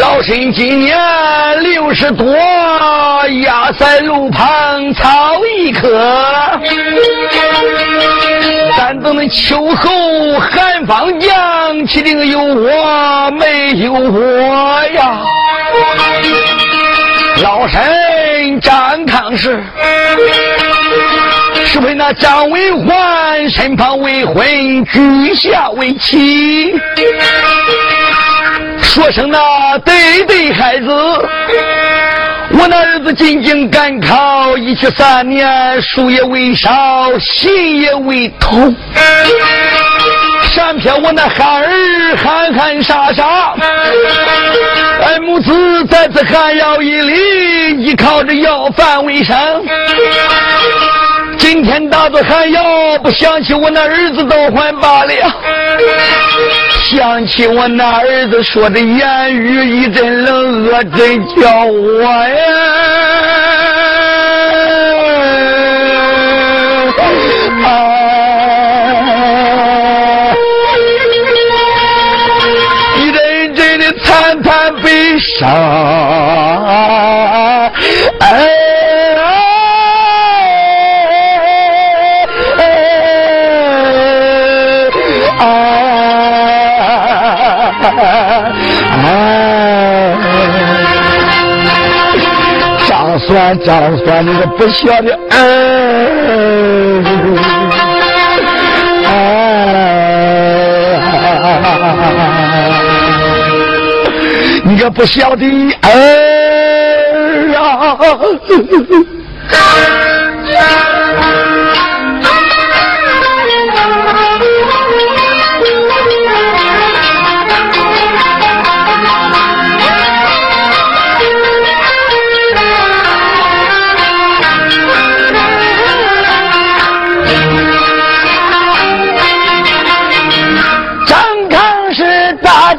老身今年六十多，压在路旁草一棵。咱等那秋后寒风降，岂定有我没有我呀？老身张康氏。是为那张为环身旁未婚，居下为妻。说声那对对孩子，我那儿子进京赶考，一去三年，书也未少，心也未通。偏偏我那孩儿憨憨傻傻，俺母子在此寒窑一里，依靠着要饭为生。天打坐还要不想起我那儿子都还罢了，想起我那儿子说的言语一阵冷，恶真叫我呀，一阵阵的惨惨悲伤，哎。哎 张算张算，你个不孝的儿，哎你个不孝的儿啊！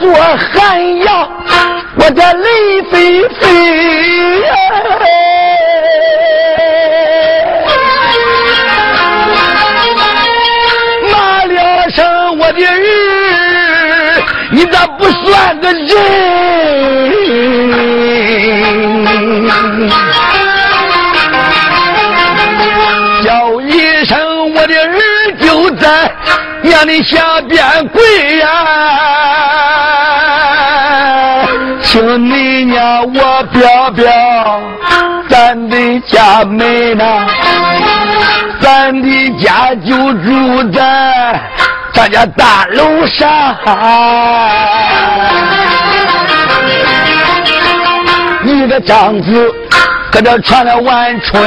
做寒窑，我的泪飞飞！骂了声我的儿，你咋不算个人？衙门下边跪呀！请你娘我表表，咱的家门呐，咱的家就住在咱家大楼上。你的丈夫搁这传了万春，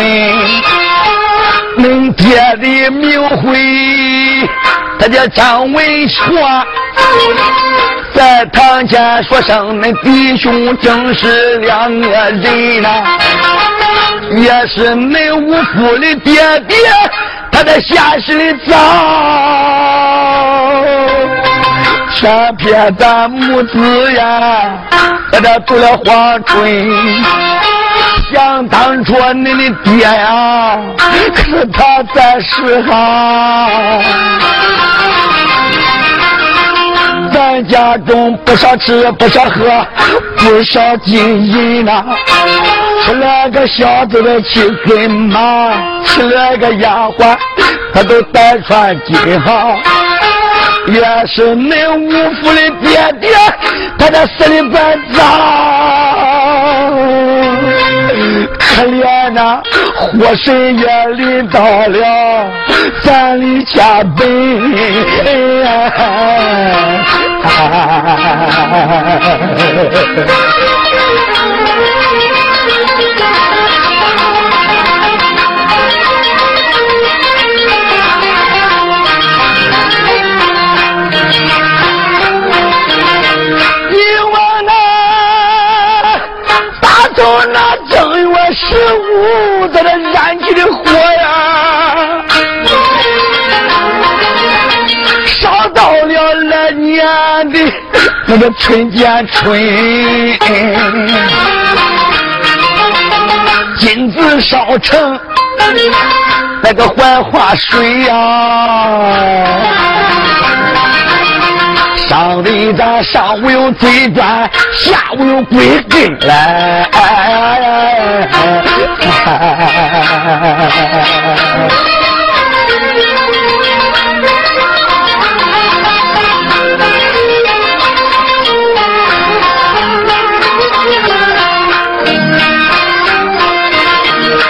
恁爹的名讳，他叫张文华。在堂前说声，恁弟兄正是两个人呐，也是恁五夫的爹爹，他在下世里早，偏偏咱母子呀，在这做了黄春。想当初恁的爹呀，可是他在世哈。咱家中不少吃，不少喝，不少金银呐。娶了个小子的七岁马，娶了个丫鬟，他都带穿金哈。也是恁五府的爹爹，他这死的怪早。可怜那火神也淋到了咱的家门。十五在那燃起的火呀，烧到了来年的那个春间春，金子烧成那个槐花水呀，上的咱上午有嘴端，下午有鬼根来。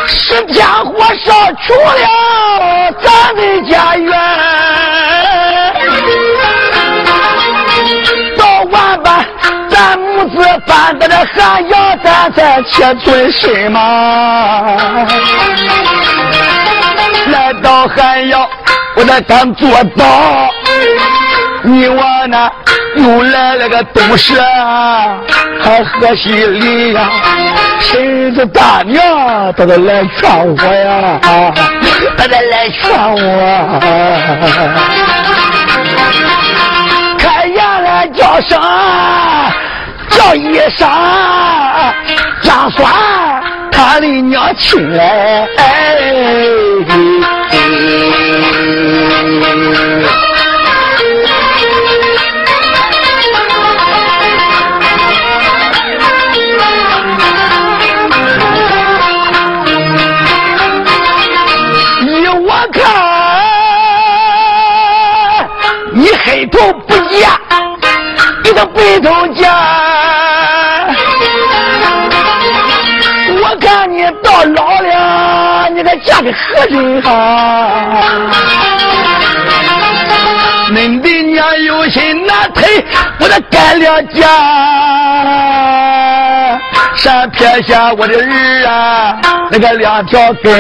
十天火上去了咱们家园。早晚把咱母子搬到了汉阳咱再切尊身嘛。来到寒窑，我才刚做到，你我呢？又来了个东蛇，还喝西里呀，婶子大娘都得来劝我呀，都得来劝我。开眼了叫声，叫一声张栓，他的娘亲来。依我看，你黑头不嫁，你个白头嫁。你何人啊？恁的娘有心难推，我得改了家，山撇下我的儿啊，那个两条根。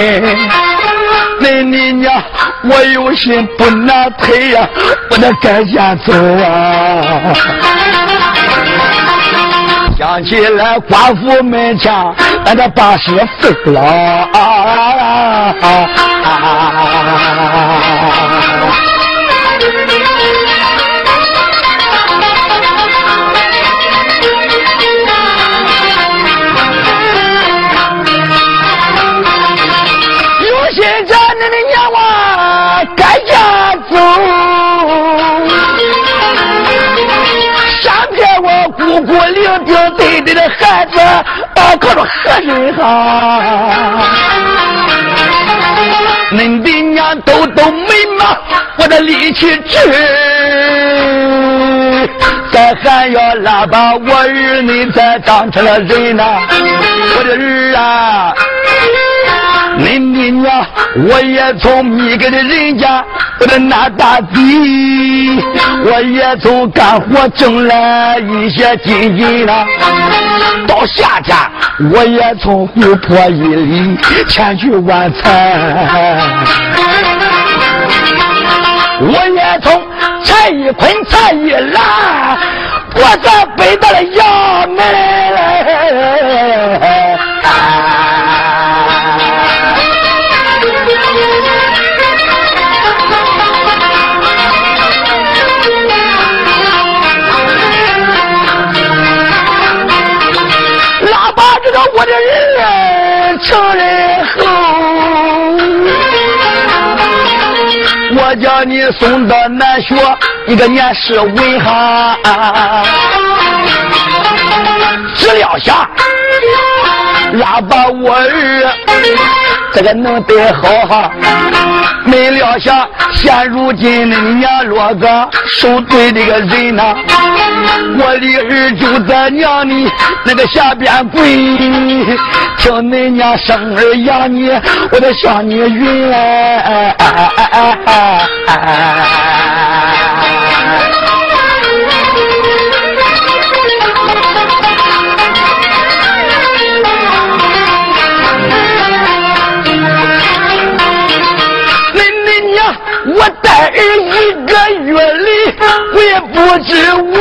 恁你娘，我有心不难推呀，我得赶紧走啊！想起来寡妇门前，俺这把屎废了啊！孤零零你的孩子，啊，可着何人哈？恁的娘都都没嘛，我的力气去，再还要拉把我儿恁才长成了人呐，我的儿啊！恁的娘，我也从米给的人家，我的拿大地，我也从干活挣来一些金银呐。到夏天，我也从湖泊一里前去晚餐。我也从柴一捆柴一拉，我再背到了衙门。我叫你送到南学一个念诗文哈，只要想拉把我儿这个弄得好哈，没料想现如今恁娘落个受罪的个人呐。我的儿就在娘的那个下边跪，听恁娘生儿养你，我得向你云哎。恁我也不知问。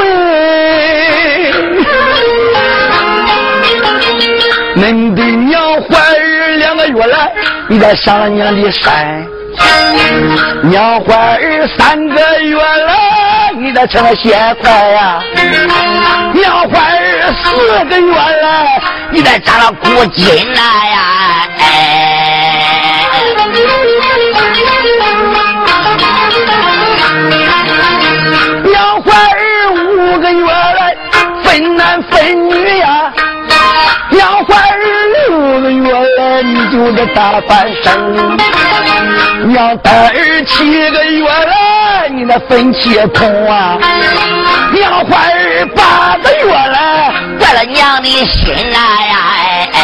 恁的娘怀儿两个月来，你再上了娘的山；娘怀儿三个月来，你再成了血块呀；娘怀儿四个月来，你再扎了骨筋了呀！哎，个大半生。娘带儿七个月了，你那分气痛啊！娘怀儿八个月了，坏了娘的心啊呀！哎，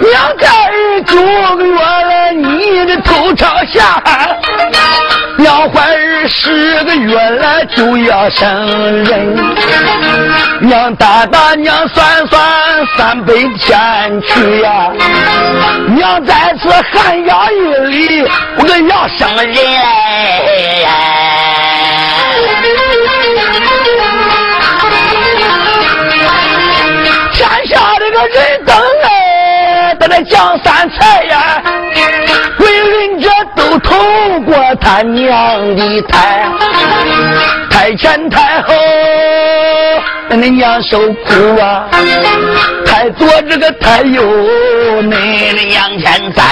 娘带儿九个月了，你的头朝下。娘怀儿十个月了就要生人，娘打打娘算算三百天去呀，娘在此寒窑里，我个要生人嘞。天下这个人等哎，在那江山财呀。都透过他娘的胎，胎前胎后，那你娘受苦啊，胎左这个胎右，恁的娘先在，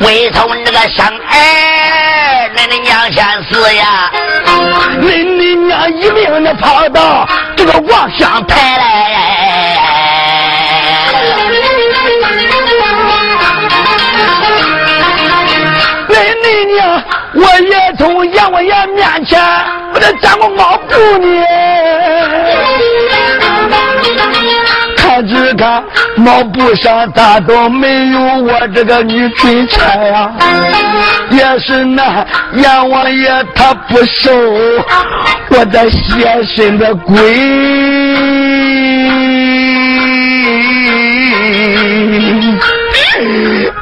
为从这个生儿，恁的娘先死呀，恁的娘一命的跑到这个望乡台来。也从阎王爷面前，我得沾过毛布呢。看只看毛布上，咋都没有我这个女春钗呀？也是那阎王爷他不收我的邪身的鬼。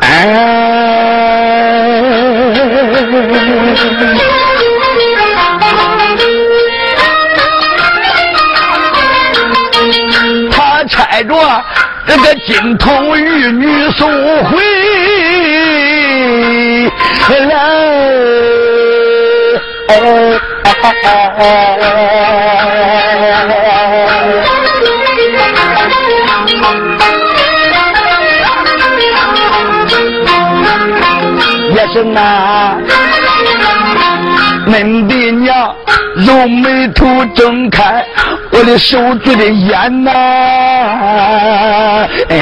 哎。着这个金童玉女送回来。也是那，恁的娘揉眉头睁开我的手指的眼呐，哎，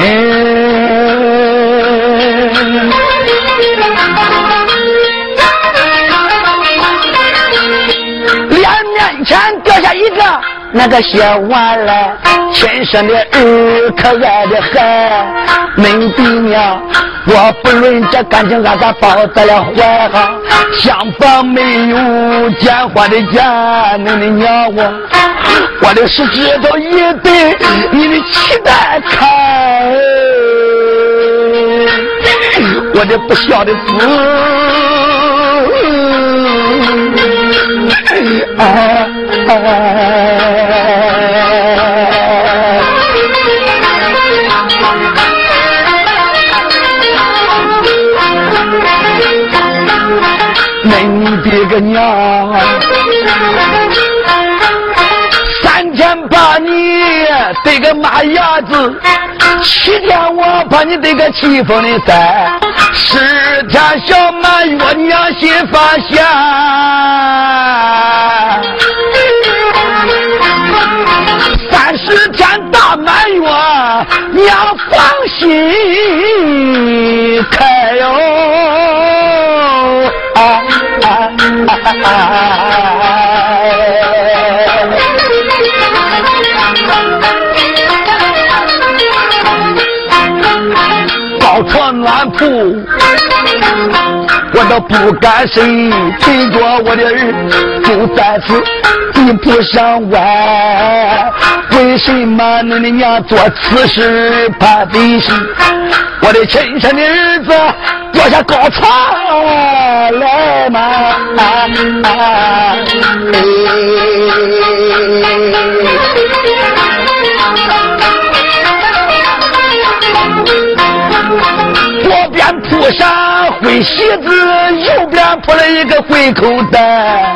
脸面前掉下一个。那个写完了，亲生的儿可爱的很，恁爹娘，我不论这感情俺咋抱在了怀哈，相逢没有见花的见，恁的娘我，我的手指头一对你的期待看，我的不孝的子，啊。爹个娘，三天把你得个马牙子，七天我把你得个气疯的山，十天小满月娘心发现，床暖铺，我都不敢睡，陪着我的儿就在此地铺上歪。为什么你的娘做此事怕得是？我的亲生的儿子掉下高床来嘛！左边 Islam 铺上灰席子，右边铺了一个灰口袋。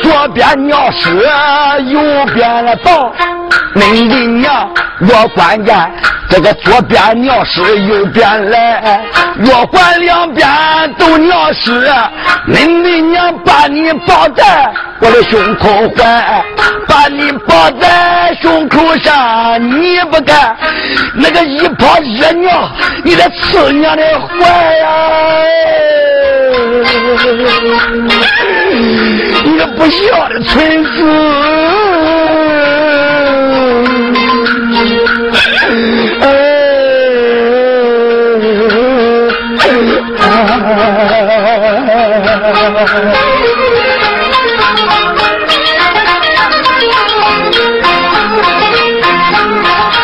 左边尿湿，右边了倒。恁的娘，我关键这个左边尿湿，右边来，我管两边都尿湿，恁的娘把你抱在我的胸口怀，把你抱在胸口上，你不干，那个一泡热尿，你得刺娘的坏呀！你个不孝的村子！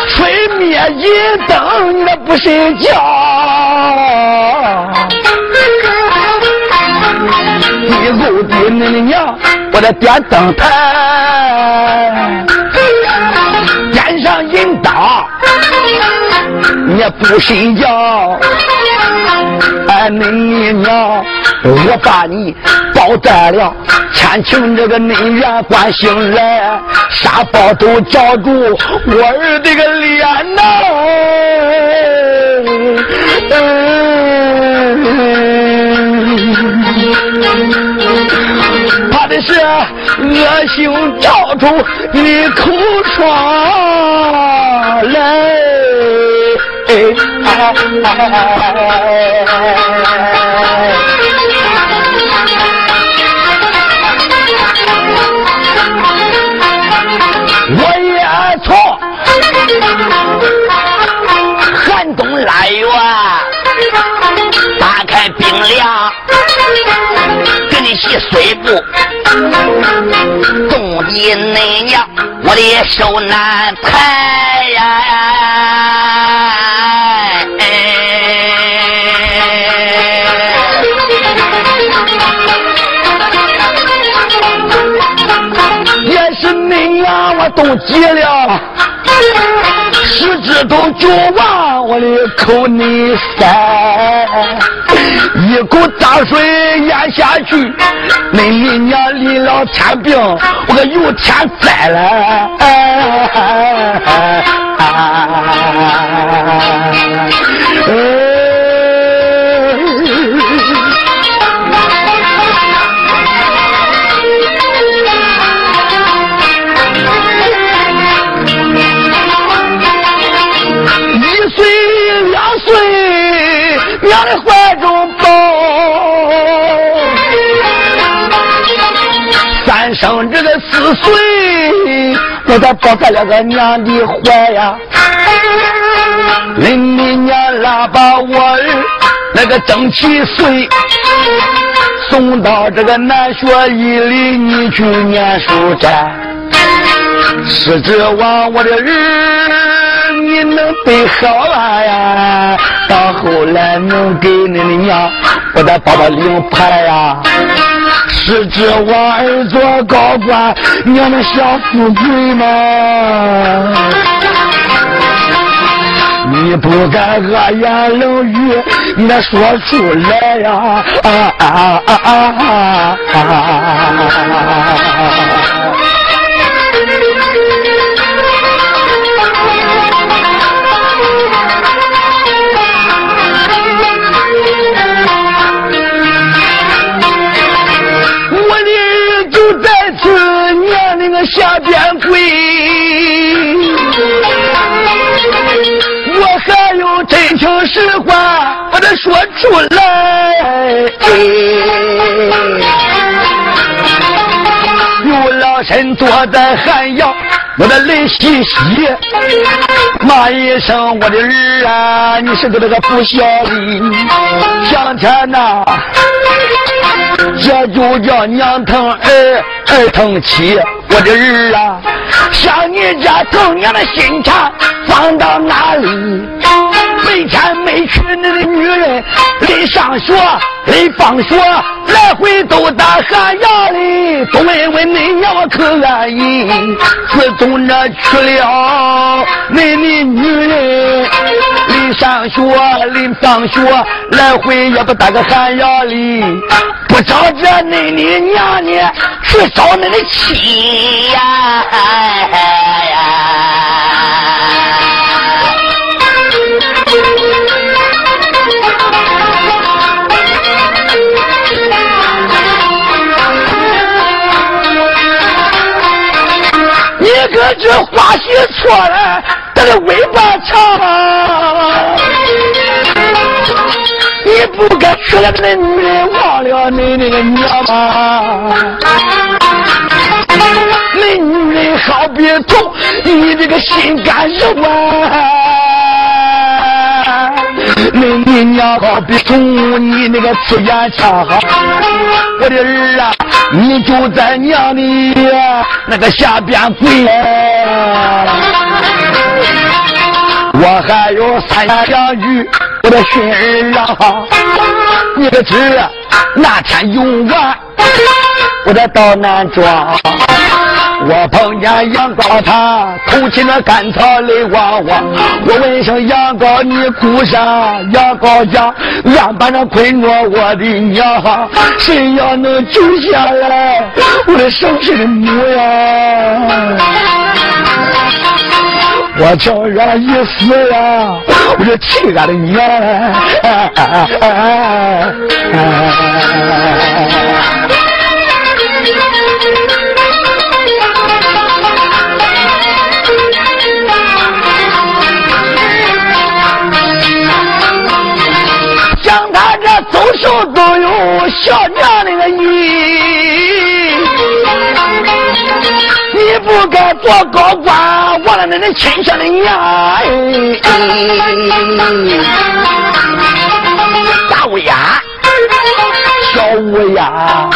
吹灭一灯，你不睡觉。地沟的你的娘，我的点灯台，点上银灯，你不睡觉。哎，你娘，我把你包在了，千情这个内院关心来，沙包都罩住我儿这个脸呐，是恶行照出你口疮来。我也错，寒冬腊月，细碎布，冻得你娘我的手难抬呀。也是你呀，我都急了。十指都就往我的口里塞，一口大水咽下去，恁你娘离了天病，我可有天灾了。娘的怀中抱，三生这个四岁，我才抱在了个娘的怀呀。恁你娘拉把我儿那个正七岁，送到这个南学一里，你去念书斋，是指望我的儿你能背好了呀。到后来能给恁的娘，我再报报领牌呀，是指我儿做高官，娘们享富贵吗？你不敢恶言冷语，你得说出来呀！啊啊啊啊啊！下出来。有老身坐在寒窑，我的泪淅淅，骂一声我的儿啊，你是个那个不孝的，向前呐。这就叫娘疼儿，儿疼妻。我的儿啊，像你这疼娘的心肠放到哪里？没钱没娶你的女人，临上学临放学，来回都打寒窑里。都问问你娘可安逸？自从那娶了你的女人，临上学临放学，来回也不打个寒窑里。不找这你的娘呢，去找你的妻呀！哎过来，这个尾巴长啊，你不该娶了那女人，忘了你那个娘吗？那女人好比痛，你这个心肝肉啊！那你娘好比痛，你那个刺眼枪，我的儿啊！你就在娘的那个下边跪，我还有三言两语，我的心儿啊，你可知那天用完，我再到南庄。我碰见杨高，他头起那干草泪汪汪。我问声杨高，你哭啥？杨高讲，俺把那困着我的娘，谁要能救下来，我的生身的母呀！我叫俺一死呀，我就气俺的娘。哎哎哎哎哎手都有小娘那个意，你不该做高官，忘了那那亲生的娘。大乌鸦，小乌鸦，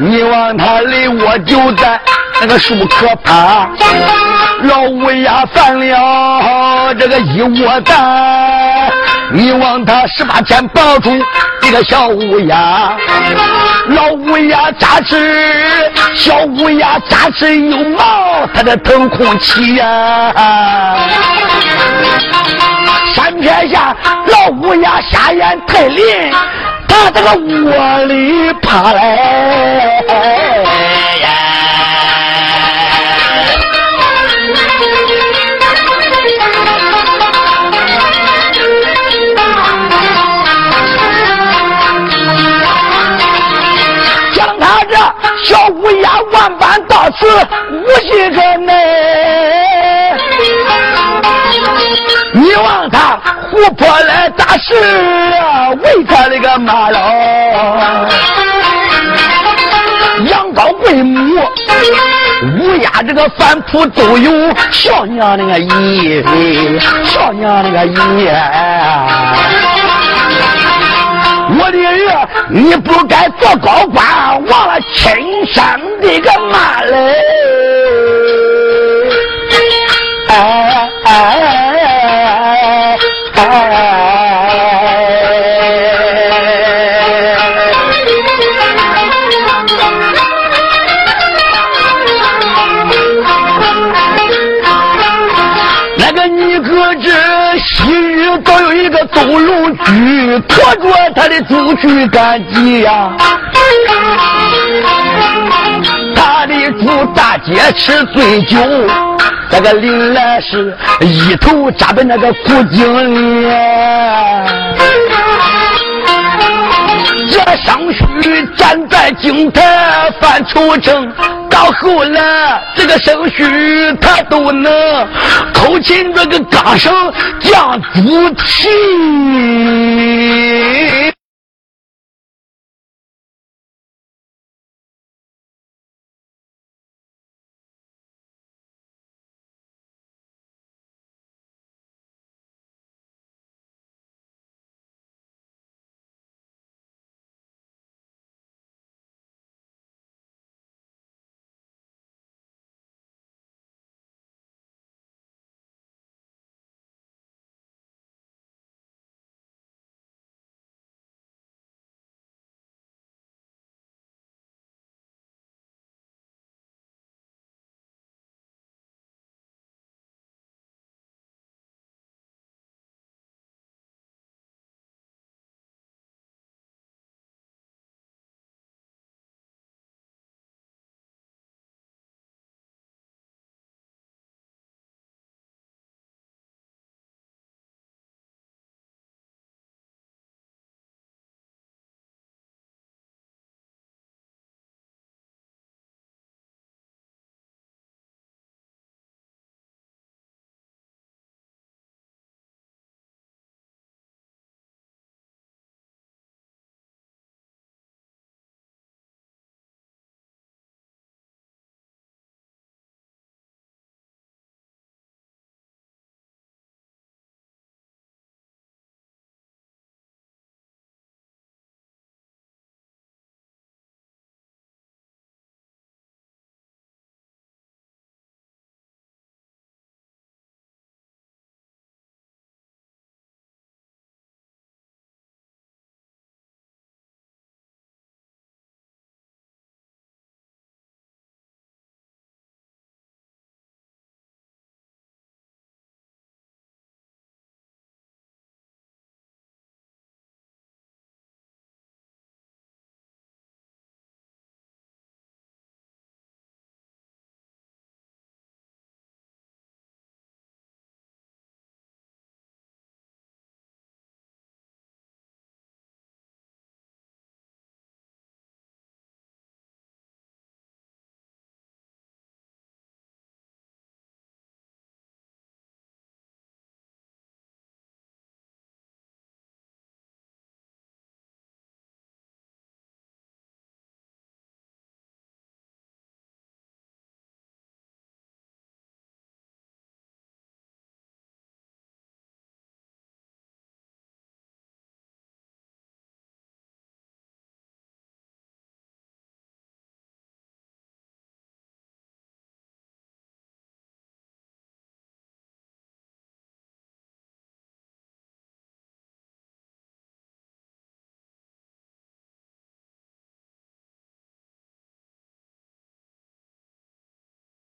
你往他里窝就在那个树壳旁，老乌鸦犯了这个一窝蛋。你往他十八天抱住一个小乌鸦，老乌鸦扎翅，小乌鸦扎翅有毛，它的腾空起呀。山天下老乌鸦瞎眼太灵，它这个窝里爬来。此无心可奈，你望他湖泊来打石啊，为他那个马老，羊羔贵母，乌鸦这个反扑都有小娘那个意，小娘那个意。你不该做高官，忘了亲生的个妈嘞！走路去，拖，着他的祖去赶集呀。他的祖大街吃醉酒，那个临来是一头扎在那个古井里。这尚须站在井台犯愁症。告诉我了，这个手续太多了，口琴这个岗上讲不清。